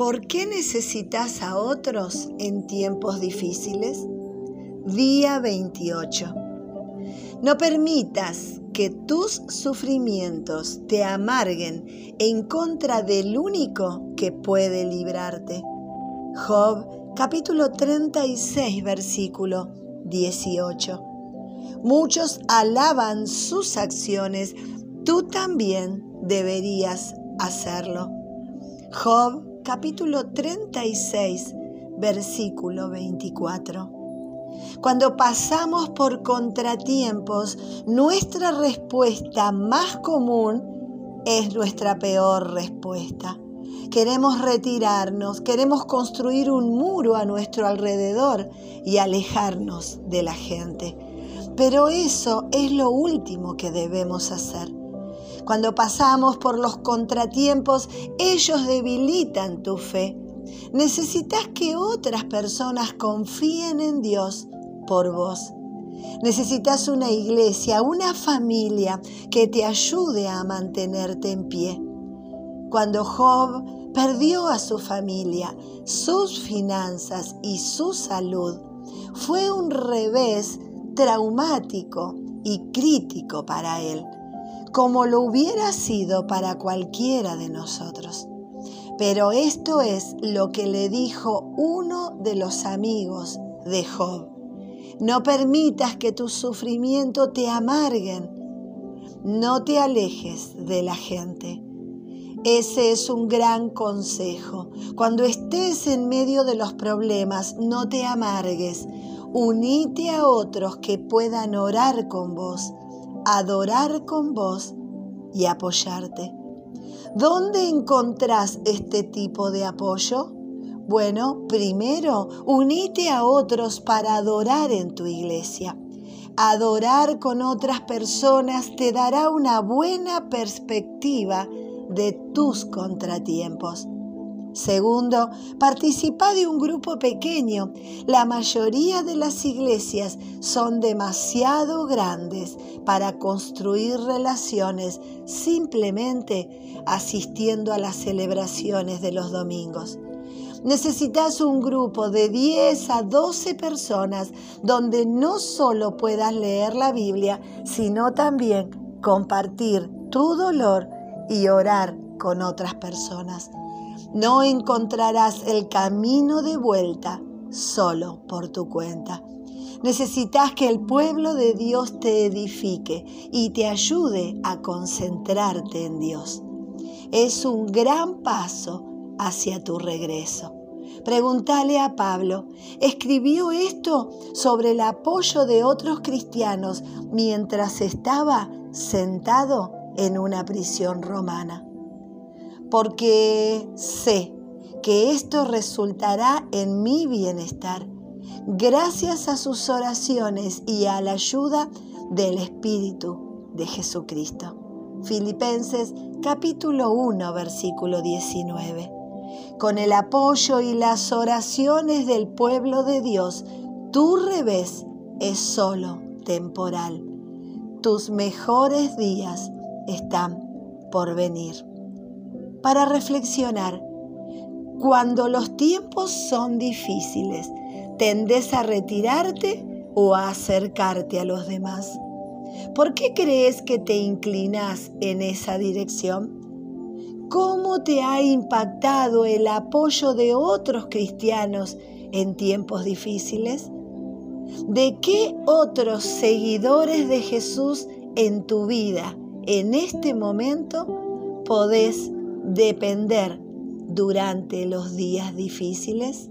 ¿Por qué necesitas a otros en tiempos difíciles? Día 28. No permitas que tus sufrimientos te amarguen en contra del único que puede librarte. Job capítulo 36 versículo 18. Muchos alaban sus acciones, tú también deberías hacerlo. Job capítulo 36 versículo 24. Cuando pasamos por contratiempos, nuestra respuesta más común es nuestra peor respuesta. Queremos retirarnos, queremos construir un muro a nuestro alrededor y alejarnos de la gente. Pero eso es lo último que debemos hacer. Cuando pasamos por los contratiempos, ellos debilitan tu fe Necesitas que otras personas confíen en Dios por vos. Necesitas una iglesia, una familia que te ayude a mantenerte en pie. Cuando Job perdió a su familia, sus finanzas y su salud, fue un revés traumático y crítico para él, como lo hubiera sido para cualquiera de nosotros. Pero esto es lo que le dijo uno de los amigos de Job. No permitas que tu sufrimiento te amarguen. No te alejes de la gente. Ese es un gran consejo. Cuando estés en medio de los problemas, no te amargues. Unite a otros que puedan orar con vos, adorar con vos y apoyarte. ¿Dónde encontrás este tipo de apoyo? Bueno, primero, unite a otros para adorar en tu iglesia. Adorar con otras personas te dará una buena perspectiva de tus contratiempos. Segundo, participa de un grupo pequeño. La mayoría de las iglesias son demasiado grandes para construir relaciones simplemente asistiendo a las celebraciones de los domingos. Necesitas un grupo de 10 a 12 personas donde no solo puedas leer la Biblia, sino también compartir tu dolor y orar con otras personas. No encontrarás el camino de vuelta solo por tu cuenta. Necesitas que el pueblo de Dios te edifique y te ayude a concentrarte en Dios. Es un gran paso hacia tu regreso. Pregúntale a Pablo, ¿escribió esto sobre el apoyo de otros cristianos mientras estaba sentado en una prisión romana? Porque sé que esto resultará en mi bienestar, gracias a sus oraciones y a la ayuda del Espíritu de Jesucristo. Filipenses capítulo 1 versículo 19. Con el apoyo y las oraciones del pueblo de Dios, tu revés es solo temporal. Tus mejores días están por venir para reflexionar. Cuando los tiempos son difíciles, ¿tendes a retirarte o a acercarte a los demás? ¿Por qué crees que te inclinas en esa dirección? ¿Cómo te ha impactado el apoyo de otros cristianos en tiempos difíciles? ¿De qué otros seguidores de Jesús en tu vida en este momento podés depender durante los días difíciles?